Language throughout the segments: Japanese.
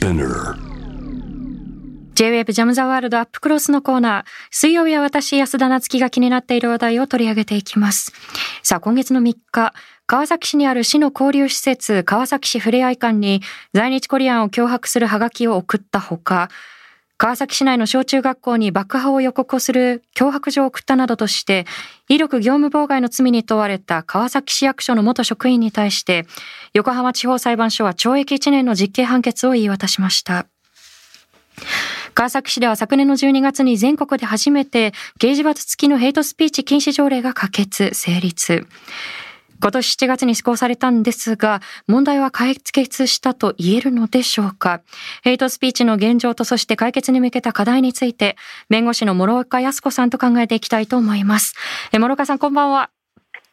Spinner J-Web ジャムザワールドアップクロスのコーナー。水曜日は私、安田なつきが気になっている話題を取り上げていきます。さあ、今月の3日、川崎市にある市の交流施設、川崎市ふれあい館に在日コリアンを脅迫するハガキを送ったほか、川崎市内の小中学校に爆破を予告する脅迫状を送ったなどとして、威力業務妨害の罪に問われた川崎市役所の元職員に対して、横浜地方裁判所は懲役1年の実刑判決を言い渡しました。川崎市では昨年の12月に全国で初めて刑事罰付きのヘイトスピーチ禁止条例が可決、成立。今年7月に施行されたんですが、問題は解決したと言えるのでしょうか？ヘイトスピーチの現状とそして解決に向けた課題について、弁護士の諸岡康子さんと考えていきたいと思います。え諸岡さん、こんばんは。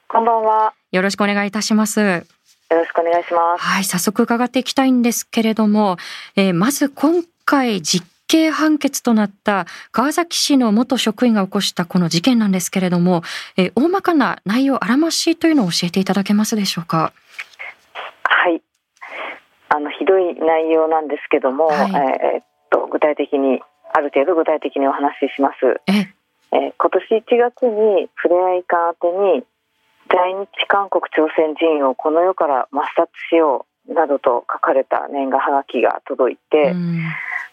こんばんは。よろしくお願いいたします。よろしくお願いします。はい、早速伺っていきたいんですけれども、えー、まず今回実刑判決となった川崎市の元職員が起こしたこの事件なんですけれども、え大まかな内容あらましいというのを教えていただけますでしょうか？はい。あのひどい内容なんですけども、はい、えー、っと具体的にある程度具体的にお話しします。ええー、今年1月にふれあい館宛に在日韓国朝鮮人をこの世から抹殺しようなどと書かれた年賀はがきが届いて、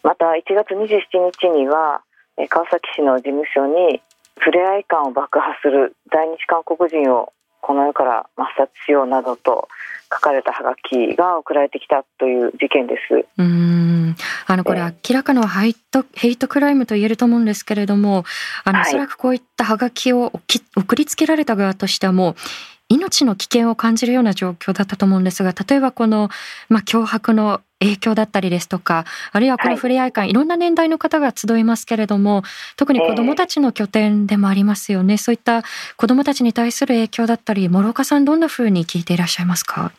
また1月27日には川崎市の事務所にふれあい感を爆破する在日韓国人をこの世から抹殺しようなどと書かれたハガキが送られてきたという事件です。うん。あのこれ明らかなハイトヘイトクライムと言えると思うんですけれども、あの、おそらくこういったハガキを送りつけられた側としてはもう命の危険を感じるような状況だったと思うんですが、例えばこのまあ脅迫の影響だったりですとかあるいはこのふれあい館、はい、いろんな年代の方が集いますけれども特に子どもたちの拠点でもありますよね、えー、そういった子どもたちに対する影響だったり諸岡さんどんなふうに聞いていらっしゃいますか？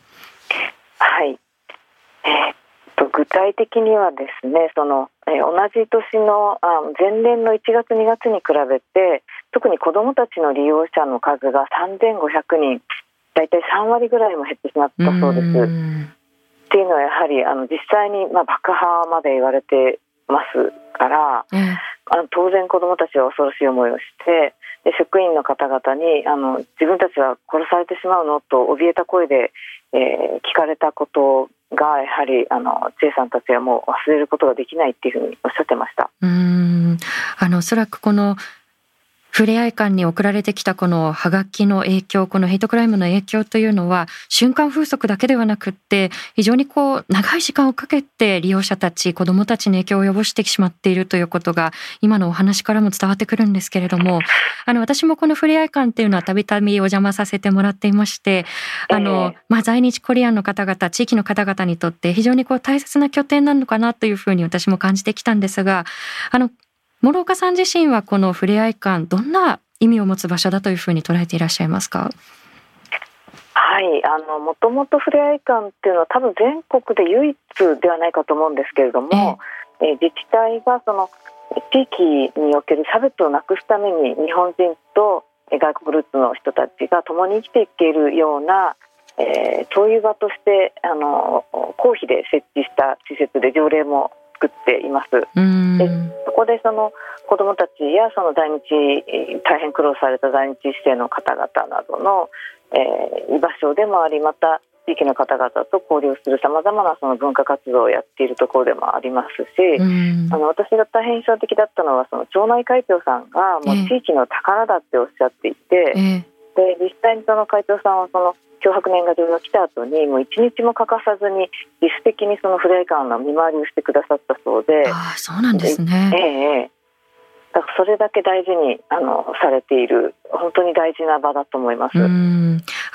と具体的にはですねその、えー、同じ年のあ前年の1月2月に比べて特に子どもたちの利用者の数が3500人大体3割ぐらいも減ってしまったそうです。っていうのはやはりあの実際にまあ爆破まで言われてますから、うん、あの当然子どもたちは恐ろしい思いをしてで職員の方々にあの自分たちは殺されてしまうのと怯えた声で、えー、聞かれたことがやはりあの知恵さんたちはもう忘れることができないっていうふうにおっしゃってました。うんあのおそらくこのふれあい館に送られてきたこのハガキの影響、このヘイトクライムの影響というのは、瞬間風速だけではなくって、非常にこう、長い時間をかけて利用者たち、子供たちに影響を及ぼしてしまっているということが、今のお話からも伝わってくるんですけれども、あの、私もこのふれあい館っていうのはたびたびお邪魔させてもらっていまして、あの、まあ、在日コリアンの方々、地域の方々にとって非常にこう大切な拠点なのかなというふうに私も感じてきたんですが、あの、諸岡さん自身はこのふれあい館どんな意味を持つ場所だというふうに捉えていらっしゃいますか？はいあのもともとふれあい館っていうのは多分全国で唯一ではないかと思うんですけれども、ええ。自治体がその地域における差別をなくすために日本人と外国ルーツの人たちが共に生きていけるような、えー、そういう場としてあの公費で設置した施設で条例も作っています。でそこでその子どもたちやその在日大変苦労された在日市政の方々などの、えー、居場所でもありまた地域の方々と交流するさまざまなその文化活動をやっているところでもありますし、あの私が大変印象的だったのはその町内会長さんがもう地域の宝だっておっしゃっていて、えー、で実際にその会長さんはその脅迫年賀状が来た後にもう一日も欠かさずに自主的にそのフレーカーの見回りをしてくださったそうで。あそうなんですね、ええだからそれだけ大事にあのされている本当に大事な場だと思います。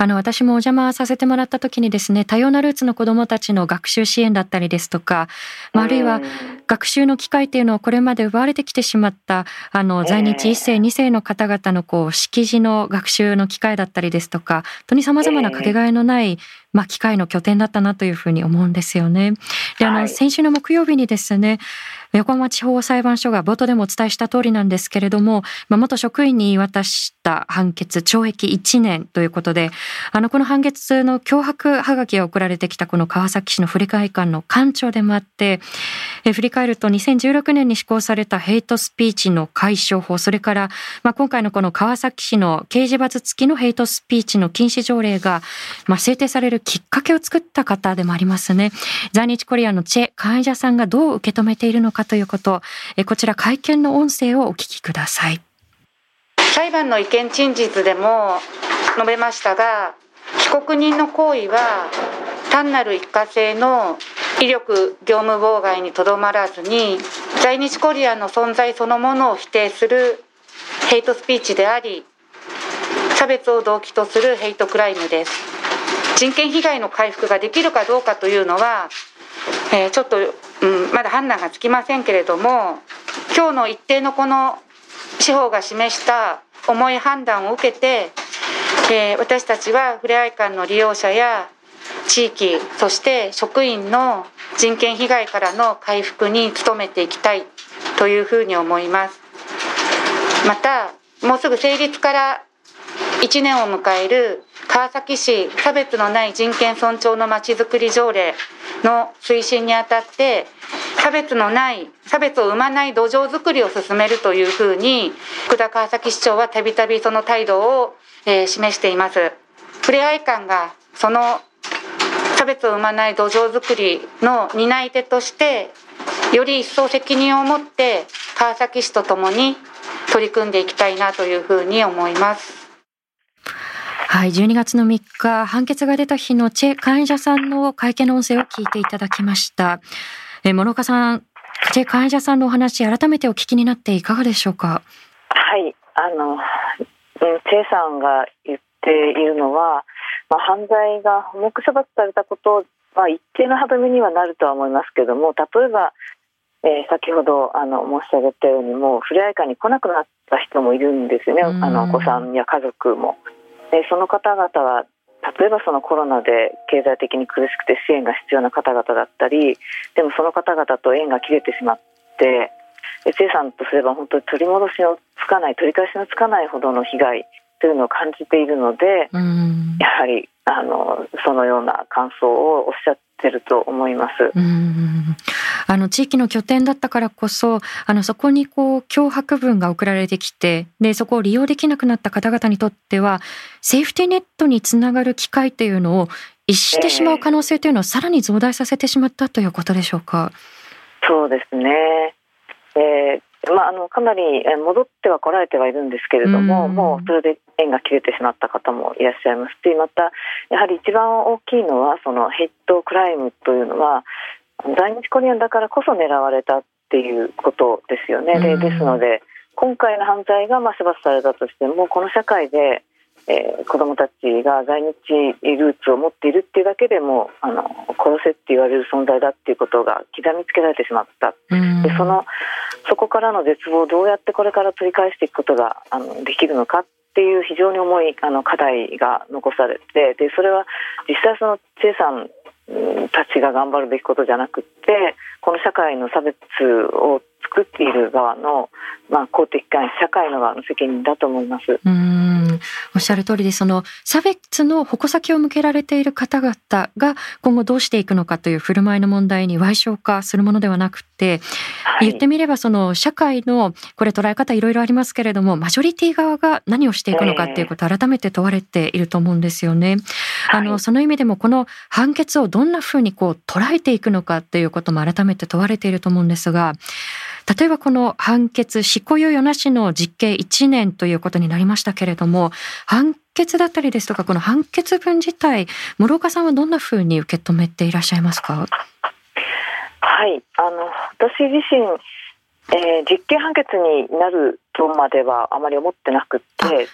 あの私もお邪魔させてもらった時にですね多様なルーツの子どもたちの学習支援だったりですとか、まあ、あるいは学習の機会っていうのをこれまで奪われてきてしまったあの在日1世2世の方々のこう識字の学習の機会だったりですとか本当にさまざまなかけがえのないまあ、機会の拠点だったなというふうに思うんですよね。で、あの、先週の木曜日にですね、横浜地方裁判所が冒頭でもお伝えした通りなんですけれども、まあ、元職員に言い渡した判決、懲役1年ということで、あの、この判決の脅迫はがきが送られてきたこの川崎市の振り替館の館長でもあって、え振り返ると2016年に施行されたヘイトスピーチの解消法、それから、まあ、今回のこの川崎市の刑事罰付きのヘイトスピーチの禁止条例が、まあ、制定されるきっかけを作った方でもありますね。在日コリアのチェ・カイジャさんがどう受け止めているのかということ、こちら会見の音声をお聞きください。裁判の意見陳述でも述べましたが、被告人の行為は単なる一過性の威力業務妨害にとどまらずに在日コリアの存在そのものを否定するヘイトスピーチであり差別を動機とするヘイトクライムです人権被害の回復ができるかどうかというのは、えー、ちょっとうん、まだ判断がつきませんけれども今日の一定のこの司法が示した重い判断を受けて、えー、私たちはふれあい館の利用者や地域そして職員の人権被害からの回復に努めていきたいというふうに思います。またもうすぐ成立から1年を迎える川崎市差別のない人権尊重のまちづくり条例の推進にあたって差別のない差別を生まない土壌づくりを進めるというふうに福田川崎市長はたびたびその態度を、えー、示しています。ふれあい館がその差別を生まない土壌づくりの担い手としてより一層責任を持って川崎市とともに取り組んでいきたいなというふうに思います。はい、12月の3日、判決が出た日のチェ・カイジャさんの会見の音声を聞いていただきました。え諸岡さん、チェ・カイジャさんのお話、改めてお聞きになっていかがでしょうか？はい、あの、チェさんが言っているのは、まあ、犯罪が重く処罰されたこと、まあ、一定の歯止めにはなるとは思いますけども、例えば、えー、先ほどあの申し上げたようにもうふれあい館に来なくなった人もいるんですよね、あのお子さんや家族も。でその方々は例えばそのコロナで経済的に苦しくて支援が必要な方々だったりでもその方々と縁が切れてしまって生さんとすれば本当に取り戻しのつかない取り返しのつかないほどの被害というのを感じているのでやはりあのそのような感想をおっしゃってると思います。あの地域の拠点だったからこそあのそこにこう脅迫文が送られてきてでそこを利用できなくなった方々にとってはセーフティーネットにつながる機会というのを逸してしまう可能性というのをさらに増大させてしまったということでしょうか？そうですね、えーまあ、あのかなり戻ってはこられてはいるんですけれども、もうそれで縁が切れてしまった方もいらっしゃいますしまたやはり一番大きいのはそのヘッドクライムというのは在日コリアンだからこそ狙われたっていうことですよね。でですので今回の犯罪がまあ処罰されたとしてもこの社会で、えー、子どもたちが在日ルーツを持っているっていうだけでもあの殺せって言われる存在だっていうことが刻みつけられてしまった。でそのそこからの絶望をどうやってこれから取り返していくことがあのできるのかっていう非常に重いあの課題が残されてでそれは実際そのチェさんたちが頑張るべきことじゃなくてこの社会の差別を作っている側の、まあ、公的機関社会の側の責任だと思います。うんおっしゃる通りでその差別の矛先を向けられている方々が今後どうしていくのかという振る舞いの問題に賠償化するものではなくて、はい、言ってみればその社会のこれ捉え方いろいろありますけれどもマジョリティ側が何をしていくのかっていうことを改めて問われていると思うんですよね。えー、あのその意味でもこの判決をどんなふうにこう捉えていくのかっていうことも改めて問われていると思うんですが例えばこの判決執行猶予なしの実刑1年ということになりましたけれども判決だったりですとかこの判決文自体室岡さんはどんなふうに受け止めていらっしゃいますか？はい。あの私自身えー、実刑判決になるとまではあまり思ってなくて。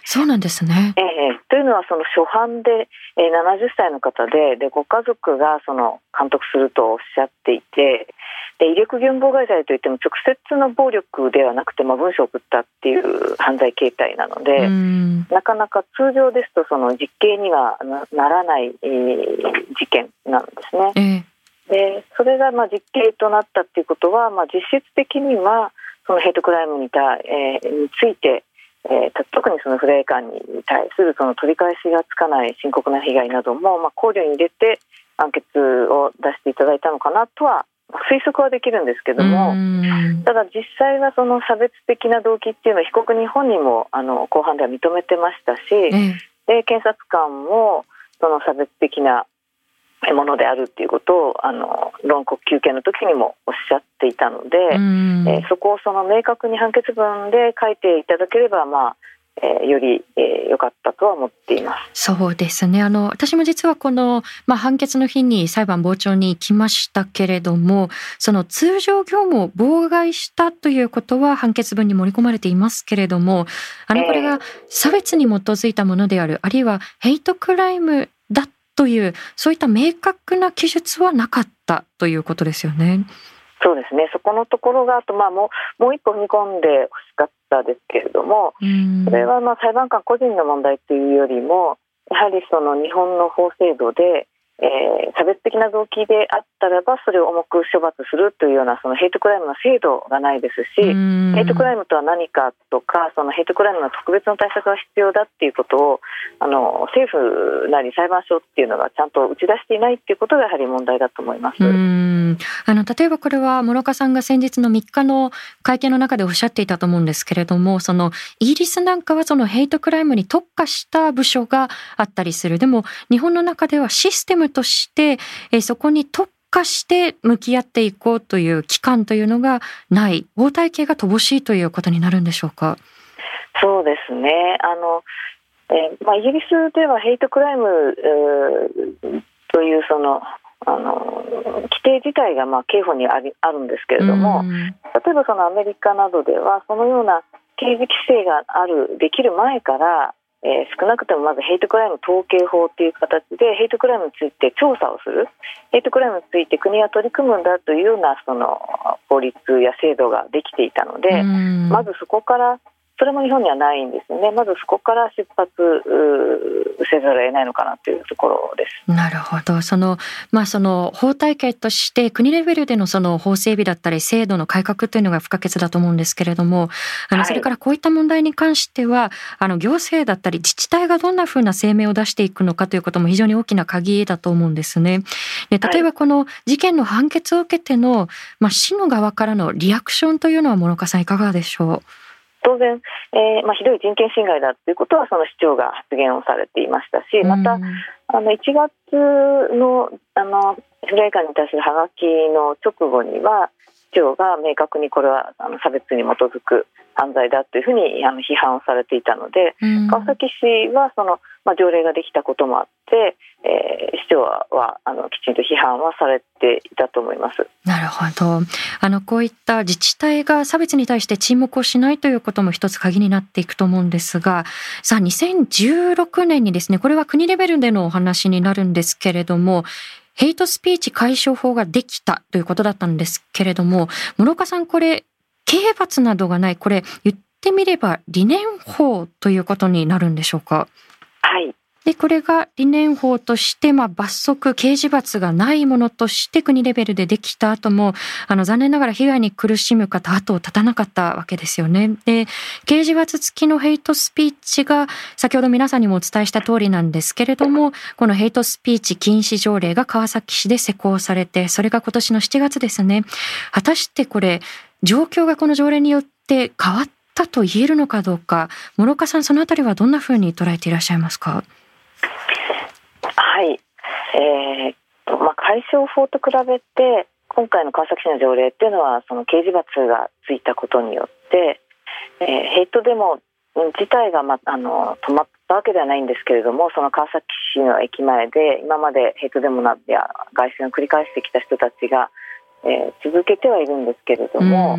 そうなんですね、えー、というのはその初犯で、えー、70歳の方ででご家族がその監督するとおっしゃっていてで威力業務妨害罪といっても直接の暴力ではなくて、まあ、文書を送ったっていう犯罪形態なのでなかなか通常ですとその実刑にはならない、えー、事件なんですね。えーでそれがまあ実刑となったっていうことは、まあ、実質的にはそのヘイトクライムにた、えー、について、えー、特にそのフレーカンに対するその取り返しがつかない深刻な被害なども、まあ、考慮に入れて判決を出していただいたのかなとは推測はできるんですけどもただ実際はその差別的な動機っていうのは被告人本人もあの後半では認めてましたし、で検察官もその差別的なものであるっていうことをあの論告求刑の時にもおっしゃっていたので、えー、そこをその明確に判決文で書いていただければまあえー、より良、えー、かったとは思っています。そうですね。あの私も実はこのまあ判決の日に裁判傍聴に行きましたけれども、その通常業務を妨害したということは判決文に盛り込まれていますけれども、あのこれが差別に基づいたものである、あるいはヘイトクライムだっというそういった明確な記述はなかったということですよね。そうですねそこのところがあと、まあ、もうもう一個踏み込んでほしかったですけれどもそれはまあ裁判官個人の問題というよりもやはりその日本の法制度でえー、差別的な動機であったらばそれを重く処罰するというようなそのヘイトクライムの制度がないですしヘイトクライムとは何かとかそのヘイトクライムの特別の対策が必要だっていうことをあの政府なり裁判所っていうのがちゃんと打ち出していないっていうことがやはり問題だと思います。あの例えばこれは諸岡さんが先日の3日の会見の中でおっしゃっていたと思うんですけれどもそのイギリスなんかはそのヘイトクライムに特化した部署があったりする。でも日本の中ではシステムとして、えそこに特化して向き合っていこうという機関というのがない。法体系が乏しいということになるんでしょうか？そうですね。あの、えー、まあ、イギリスではヘイトクライム、えー、というそのあの規定自体がまあ刑法にありあるんですけれども、例えばそのアメリカなどではそのような刑事規制があるできる前からえー、少なくともまずヘイトクライム統計法という形でヘイトクライムについて調査をする。ヘイトクライムについて国が取り組むんだというようなその法律や制度ができていたのでまずそこからそれも日本にはないんですよね。まずそこから出発せざるを得ないのかなというところです。なるほど。そのまあその法体系として国レベルでのその法整備だったり制度の改革というのが不可欠だと思うんですけれども、あのそれからこういった問題に関しては、はい、あの行政だったり自治体がどんなふうな声明を出していくのかということも非常に大きな鍵だと思うんですね。で例えばこの事件の判決を受けてのまあ市の側からのリアクションというのは諸岡さんいかがでしょう？当然、えーまあ、ひどい人権侵害だということはその市長が発言をされていましたしまた、あの1月のあのフレーカーに対するハガキの直後には市長が明確にこれはあの差別に基づく犯罪だというふうにあの批判をされていたので、川崎市はその、まあ、条例ができたこともあって、えー、市長はあのきちんと批判はされていたと思います。なるほど。あのこういった自治体が差別に対して沈黙をしないということも一つ鍵になっていくと思うんですが、さあ2016年にですね、これは国レベルでのお話になるんですけれども。ヘイトスピーチ解消法ができたということだったんですけれども、諸岡さんこれ刑罰などがない、これ言ってみれば理念法ということになるんでしょうか？はい。で、これが理念法として、まあ、罰則、刑事罰がないものとして国レベルでできた後も、あの、残念ながら被害に苦しむ方、後を絶たなかったわけですよね。で、刑事罰付きのヘイトスピーチが、先ほど皆さんにもお伝えした通りなんですけれども、このヘイトスピーチ禁止条例が川崎市で施行されて、それが今年の7月ですね。果たしてこれ、状況がこの条例によって変わったと言えるのかどうか、諸岡さん、そのあたりはどんなふうに捉えていらっしゃいますか？はい、えーまあ、解消法と比べて今回の川崎市の条例っていうのはその刑事罰がついたことによって、えー、ヘイトデモ自体が、ま、あの止まったわけではないんですけれどもその川崎市の駅前で今までヘイトデモなや外戦を繰り返してきた人たちが、えー、続けてはいるんですけれども、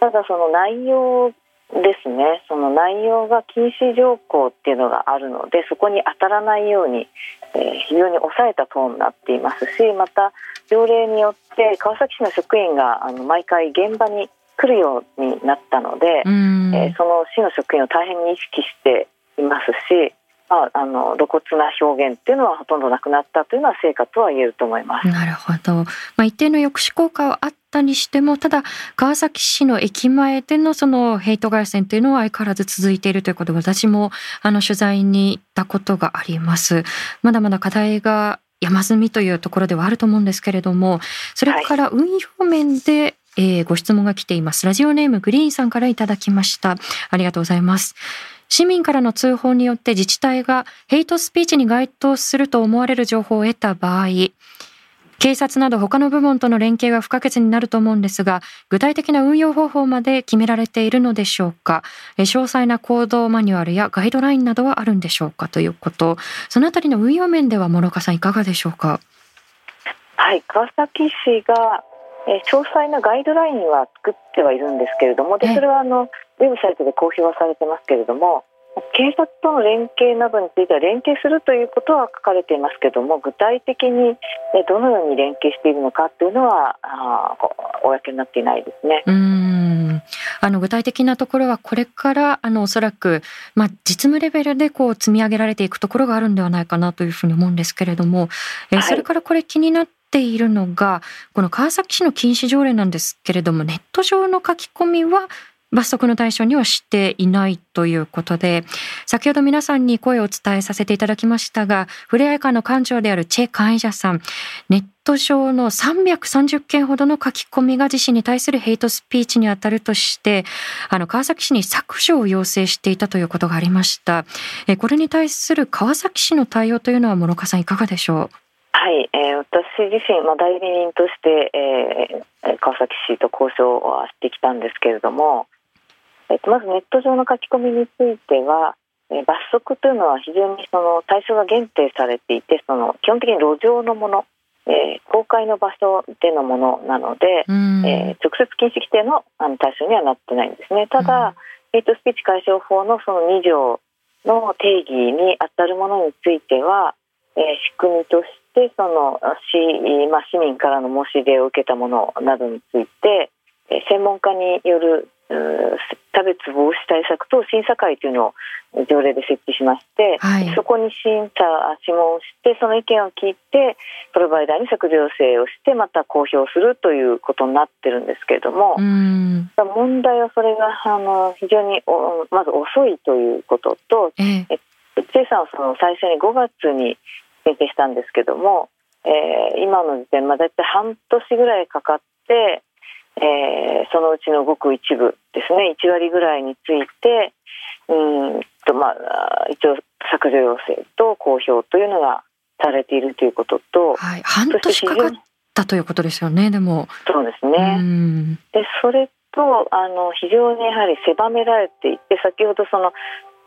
ただその内容ですね。その内容が禁止条項っていうのがあるのでそこに当たらないように、えー、非常に抑えたトーンになっていますしまた条例によって川崎市の職員があの毎回現場に来るようになったので、えー、その市の職員を大変に意識していますしまあ、あの露骨な表現っていうのはほとんどなくなったというのは成果とは言えると思います。なるほど。まあ、一定の抑止効果はあったにしても、ただ川崎市の駅前でのそのヘイト外線というのは相変わらず続いているということで、私もあの取材に行ったことがあります。まだまだ課題が山積みというところではあると思うんですけれども、それから運用面で、はいえー、ご質問が来ています。ラジオネームグリーンさんからいただきました。ありがとうございます。市民からの通報によって自治体がヘイトスピーチに該当すると思われる情報を得た場合、警察など他の部門との連携が不可欠になると思うんですが、具体的な運用方法まで決められているのでしょうか？詳細な行動マニュアルやガイドラインなどはあるんでしょうか？ということ。そのあたりの運用面では諸岡さんいかがでしょうか？はい、川崎市がえ詳細なガイドラインは作ってはいるんですけれどもでそれはあのウェブサイトで公表はされてますけれども警察との連携などについては連携するということは書かれていますけれども具体的にどのように連携しているのかというのはあ公になっていないですね。うん。あの具体的なところはこれからあのおそらく、まあ、実務レベルでこう積み上げられていくところがあるんではないかなというふうに思うんですけれども、えそれからこれ気になっているのがこの川崎市の禁止条例なんですけれどもネット上の書き込みは罰則の対象にはしていないということで、先ほど皆さんに声を伝えさせていただきましたが、ふれあい館の館長であるチェ・カンイジャさん、ネット上の330件ほどの書き込みが自身に対するヘイトスピーチにあたるとして、あの、川崎市に削除を要請していたということがありました。これに対する川崎市の対応というのは、諸岡さんいかがでしょう？はい、えー、私自身、まあ、代理人として、えー、川崎市と交渉はしてきたんですけれども、えっと、まずネット上の書き込みについては、えー、罰則というのは非常にその対象が限定されていてその基本的に路上のもの、えー、公開の場所でのものなので、えー、直接禁止規定のあの対象にはなってないんですね。ただ、ヘイトスピーチ解消法のその2条の定義に当たるものについては、えー、仕組みとしてその市,、まあ、市民からの申し出を受けたものなどについて、えー、専門家による差別防止対策等審査会というのを条例で設置しまして、はい、そこに審査諮問してその意見を聞いてプロバイダーに削除要請をしてまた公表するということになってるんですけれども問題はそれがあの非常にまず遅いということと、ええ、チェさんはその最初に5月に申請したんですけども、えー、今の時点まあ大体半年ぐらいかかってえー、そのうちのごく一部ですね1割ぐらいについてうんと、まあ、一応削除要請と公表というのがされているということと、はい、半年かかったということですよねでも。そうですね。でそれとあの非常にやはり狭められていて先ほどその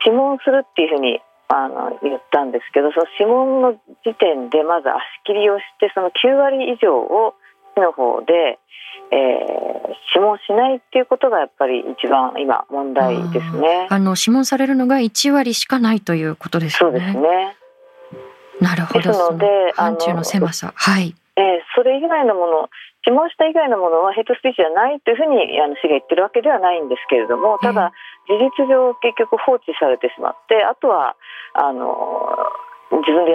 諮問するっていうふうにあの言ったんですけどその諮問の時点でまず足切りをしてその9割以上を市の方でえー、諮問しないっていうことがやっぱり一番今問題ですね。あの諮問されるのが1割しかないということですね。そうですね。なるほど。ですので、範疇の狭さ、はい。えー、それ以外のもの、諮問した以外のものはヘイトスピーチじゃないというふうにあの市が言ってるわけではないんですけれども、ただ事実上結局放置されてしまって、あとはあの自分で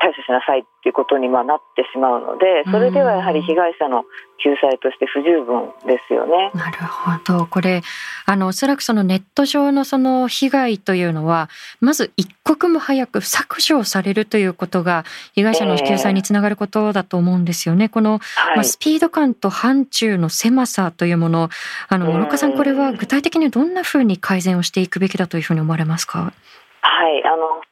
対処しなさいっていうことにまあなってしまうのでそれではやはり被害者の救済として不十分ですよね。なるほどこれあのおそらくそのネット上のその被害というのはまず一刻も早く削除されるということが被害者の救済につながることだと思うんですよね。えー、この、まあ、スピード感と範疇の狭さというものあの諸岡さんこれは具体的にどんなふうに改善をしていくべきだというふうに思われますか？はいあの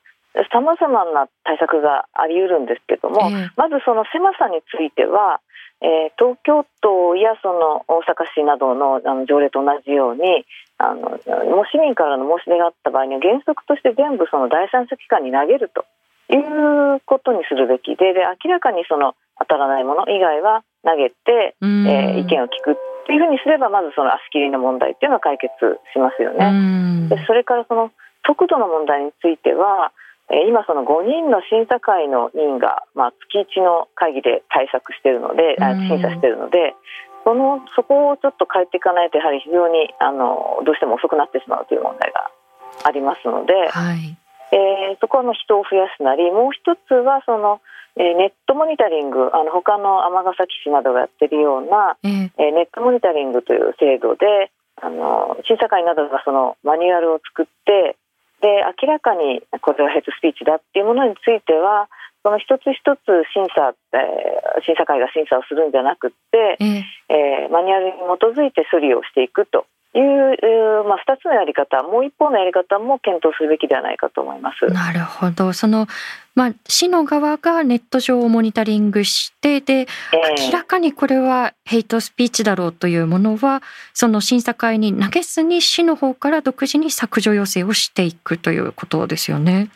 さまざまな対策があり得るんですけども、えー、まずその狭さについては、えー、東京都やその大阪市などのあの条例と同じようにあのも市民からの申し出があった場合には原則として全部その第三者機関に投げるということにするべきでで明らかにその当たらないもの以外は投げて、えー、意見を聞くっっていうふうにすればまずその足切りの問題っていうのは解決しますよね。でそれからその速度の問題については今その5人の審査会の委員が、まあ、月1の会議で対策しているので、審査しているのでそのそこをちょっと変えていかないとやはり非常にあのどうしても遅くなってしまうという問題がありますので、はい、えー、そこはの人を増やすなりもう一つはその、えー、ネットモニタリングあの他の尼崎市などがやってるような、えー、えー、ネットモニタリングという制度であの審査会などがそのマニュアルを作ってで明らかにこれはヘイトスピーチだっていうものについてはその一つ一つ審査、えー、審査会が審査をするんじゃなくて、えー、えー、マニュアルに基づいて処理をしていくという、まあ、2つのやり方もう一方のやり方も検討するべきではないかと思います。なるほどそのまあ、市の側がネット上をモニタリングしてで、明らかにこれはヘイトスピーチだろうというものはその審査会に投げずに市の方から独自に削除要請をしていくということですよね。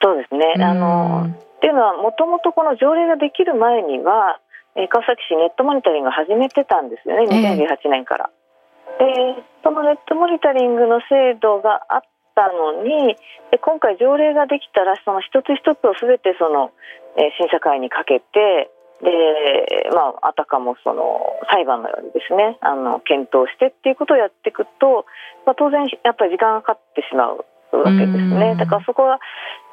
そうですねあのっていうのはもともとこの条例ができる前には川崎市ネットモニタリングを始めてたんですよね2018年から。でそのネットモニタリングの制度があったのにで今回条例ができたらその一つ一つを全てその、え審査会にかけてで、まあ、あたかもその裁判のようにですねあの検討してっていうことをやっていくと、まあ、当然やっぱり時間がかかってしまうわけですね。だからそこは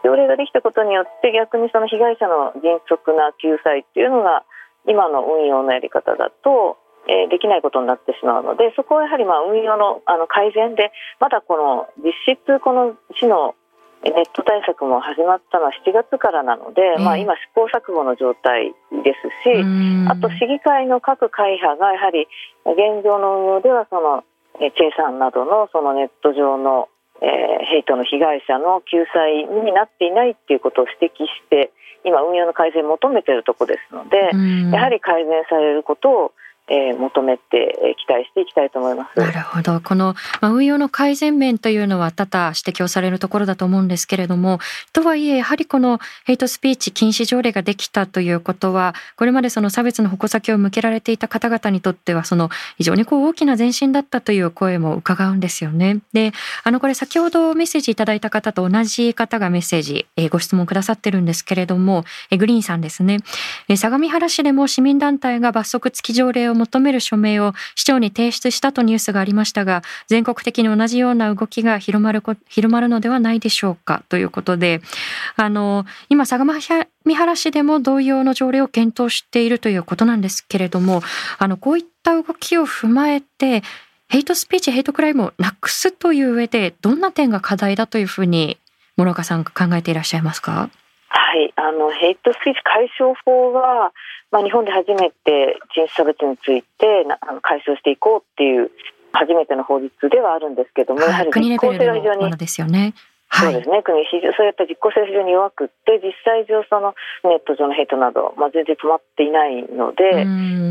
条例ができたことによって逆にその被害者の迅速な救済っていうのが今の運用のやり方だとえー、できないことになってしまうのでそこはやはりまあ運用のあの改善でまだこの実質この市のネット対策も始まったのは7月からなので、えー、まあ、今、試行錯誤の状態ですしあと市議会の各会派がやはり現状の運用ではそのチェイさんなどのそのネット上の、えー、ヘイトの被害者の救済になっていないっていうことを指摘して今、運用の改善を求めているところですのでやはり改善されることをえー、求めて期待していきたいと思います。なるほど。この、まあ、運用の改善面というのは多々指摘をされるところだと思うんですけれども、とはいえ、やはりこのヘイトスピーチ禁止条例ができたということは、これまでその差別の矛先を向けられていた方々にとっては、その非常にこう大きな前進だったという声も伺うんですよね。で、あのこれ先ほどメッセージいただいた方と同じ方がメッセージ、えー、ご質問くださってるんですけれども、えグリーンさんですね。え相模原市でも市民団体が罰則付き条例を求める署名を市長に提出したとニュースがありましたが、全国的に同じような動きが広まる広まるのではないでしょうかということで、あの、今、相模原市でも同様の条例を検討しているということなんですけれども、あの、こういった動きを踏まえて、ヘイトスピーチ、ヘイトクライムをなくすという上で、どんな点が課題だというふうに、師岡さん考えていらっしゃいますか？はい、あのヘイトスピーチ解消法は、まあ、日本で初めて人種差別についてあの解消していこうっていう初めての法律ではあるんですけども、はい、やはり実効性が非常にですよね。そうですね、国そういった実効性が非常に弱くって実際上そのネット上のヘイトなど、まあ、全然止まっていないので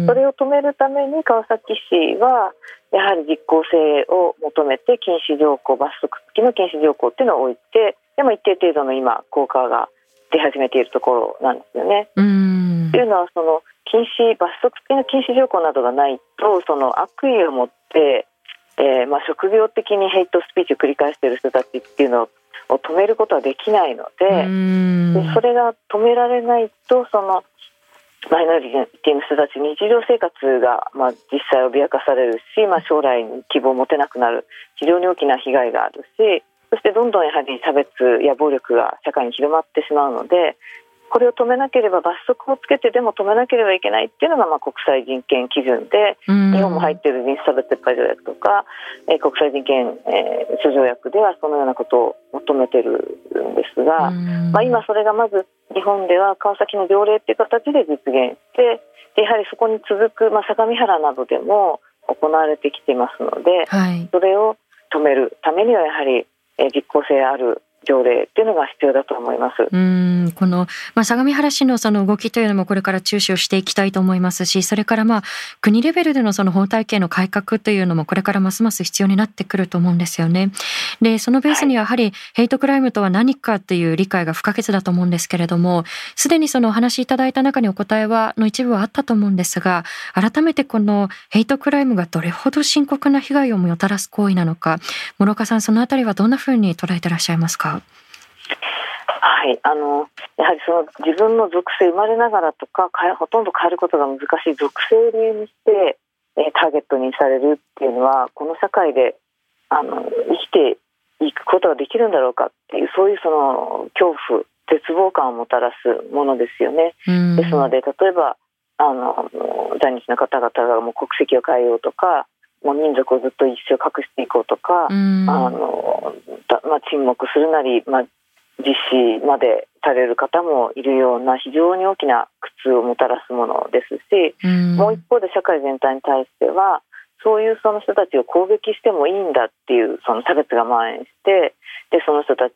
それを止めるために川崎市はやはり実効性を求めて禁止条項罰則付きの禁止条項っていうのを置いてでも一定程度の今効果が出始めているところなんですよね。というのはその禁止罰則付きの禁止条項などがないとその悪意を持って、えー、まあ職業的にヘイトスピーチを繰り返している人たちっていうのを止めることはできないのででそれが止められないとそのマイノリティの人たち日常生活が、まあ、実際脅かされるし、まあ、将来に希望を持てなくなる非常に大きな被害があるしそしてどんどんやはり差別や暴力が社会に広まってしまうのでこれを止めなければ罰則をつけてでも止めなければいけないっていうのがまあ国際人権基準で、日本も入っている人種差別撤廃条約とか、えー、国際人権、えー、諸条約ではそのようなことを求めてるんですが、まあ、今それがまず日本では川崎の条例っていう形で実現してやはりそこに続く、まあ、相模原などでも行われてきてますので、はい、それを止めるためにはやはり実効性ある条例っていうのが必要だと思います。うんこの、まあ、相模原市のその動きというのもこれから注視をしていきたいと思いますし、それからまあ国レベルでのその法体系の改革というのもこれからますます必要になってくると思うんですよね。で、そのベースにやはりヘイトクライムとは何かっていう理解が不可欠だと思うんですけれども、すでにそのお話しいただいた中にお答えはの一部はあったと思うんですが、改めてこのヘイトクライムがどれほど深刻な被害をもたらす行為なのか、諸岡さんそのあたりはどんなふうに捉えてらっしゃいますか？はい、あのやはりその自分の属性生まれながらとかほとんど変えることが難しい属性を理由にして、えターゲットにされるっていうのはこの社会であの生きていくことができるんだろうかっていうそういうその恐怖絶望感をもたらすものですよね。ですので例えばあの在日の方々がもう国籍を変えようとかもう民族をずっと一生隠していこうとか、あのまあ、沈黙するなり、まあ、実施までされる方もいるような非常に大きな苦痛をもたらすものですし、もう一方で社会全体に対してはそういうその人たちを攻撃してもいいんだっていうその差別が蔓延してでその人たち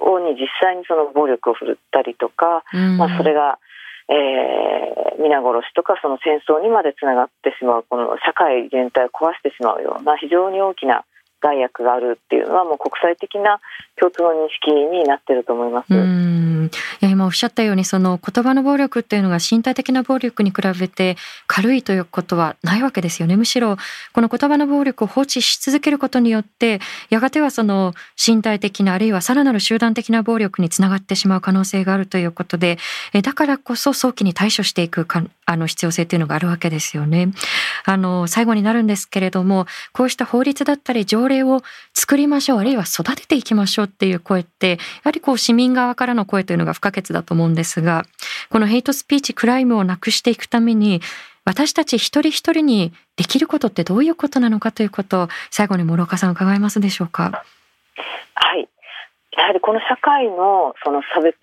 をに実際にその暴力を振るったりとか、まあ、それが、えー、皆殺しとかその戦争にまでつながってしまうこの社会全体を壊してしまうような非常に大きな害悪があるっていうのはもう国際的な共通の認識になってると思います。うんいや今おっしゃったようにその言葉の暴力っていうのが身体的な暴力に比べて軽いということはないわけですよね。むしろこの言葉の暴力を放置し続けることによってやがてはその身体的なあるいはさらなる集団的な暴力につながってしまう可能性があるということでえだからこそ早期に対処していくかあの必要性っていうのがあるわけですよね。あの最後になるんですけれどもこうした法律だったり条例を作りましょうあるいは育てていきましょうっていう声ってやはりこう市民側からの声というのが不可欠だと思うんですがこのヘイトスピーチクライムをなくしていくために私たち一人一人にできることってどういうことなのかということを最後に諸岡さん伺えますでしょうか？はいやはりこの社会のその差別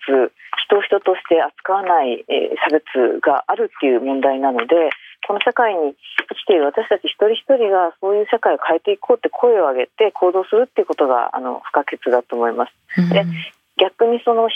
人を人として扱わない、え差別があるっていう問題なのでこの社会に生きている私たち一人一人がそういう社会を変えていこうって声を上げて行動するっていうことがあの不可欠だと思います。で逆にその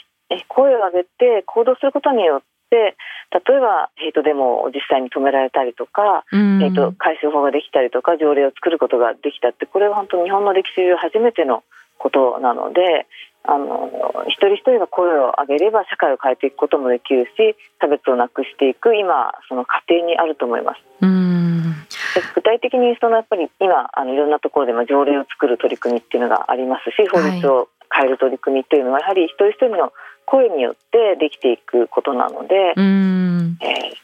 声を上げて行動することによって例えばヘイトデモを実際に止められたりとか、ヘイト改正法ができたりとか条例を作ることができたってこれは本当日本の歴史上初めてのことなのであの一人一人が声を上げれば社会を変えていくこともできるし差別をなくしていく今その過程にあると思います。具体的にそのやっぱり今あのいろんなところでも条例を作る取り組みっていうのがありますし法律を変える取り組みというのはやはり一人一人の声によってできていくことなので、えー、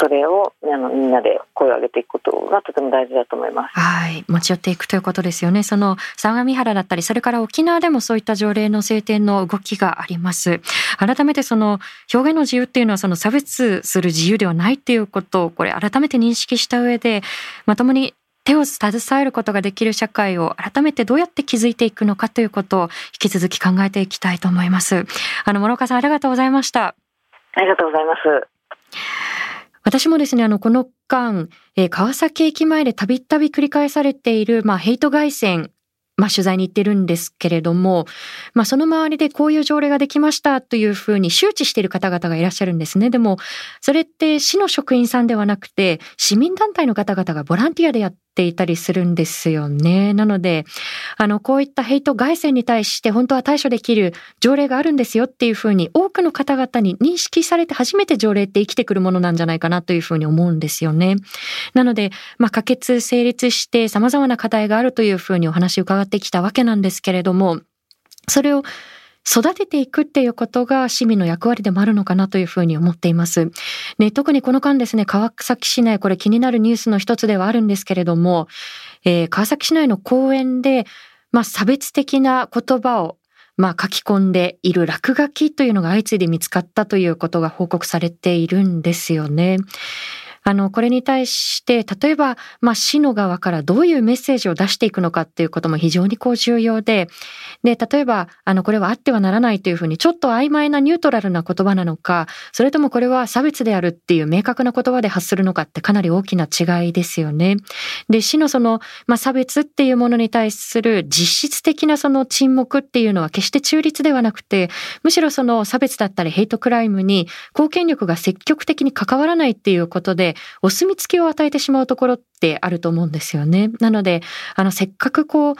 それをあのみんなで声を上げていくことがとても大事だと思います。はい、持ち寄っていくということですよね。その相模原だったり、それから沖縄でもそういった条例の制定の動きがあります。改めてその表現の自由っていうのはその差別する自由ではないっていうことをこれ改めて認識した上で、まともに手を携えることができる社会を改めてどうやって築いていくのかということを引き続き考えていきたいと思います。あの、諸岡さんありがとうございました。ありがとうございます。私もですね、あの、この間、えー、川崎駅前でたびたび繰り返されている、まあ、ヘイト外線まあ、取材に行ってるんですけれども、まあ、その周りでこういう条例ができましたというふうに周知している方々がいらっしゃるんですね。でも、それって市の職員さんではなくて、市民団体の方々がボランティアでやっていたりするんですよね。なので、あの、こういったヘイト外線に対して本当は対処できる条例があるんですよっていうふうに多くの方々に認識されて初めて条例って生きてくるものなんじゃないかなというふうに思うんですよね。なので、まあ、可決成立して様々な課題があるというふうにお話を伺ってきたわけなんですけれども、それを育てていくっていうことが市民の役割でもあるのかなというふうに思っています。ね、特にこの間ですね、川崎市内、これ気になるニュースの一つではあるんですけれども、えー、川崎市内の公園で、まあ、差別的な言葉をまあ、書き込んでいる落書きというのが相次いで見つかったということが報告されているんですよね。あの、これに対して、例えば、まあ、市の側からどういうメッセージを出していくのかっていうことも非常にこう重要で、で、例えば、あの、これはあってはならないというふうに、ちょっと曖昧なニュートラルな言葉なのか、それともこれは差別であるっていう明確な言葉で発するのかってかなり大きな違いですよね。で、市のその、まあ、差別っていうものに対する実質的なその沈黙っていうのは決して中立ではなくて、むしろその差別だったりヘイトクライムに貢献力が積極的に関わらないっていうことで、お墨付きを与えてしまうところってあると思うんですよね。なので、あの、せっかくこう、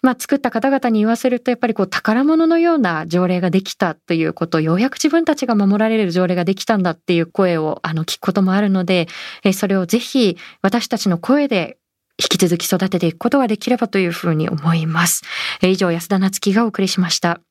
まあ、作った方々に言わせると、やっぱりこう、宝物のような条例ができたということ、ようやく自分たちが守られる条例ができたんだっていう声を、あの、聞くこともあるので、えそれをぜひ、私たちの声で引き続き育てていくことができればというふうに思います。以上、安田なつきがお送りしました。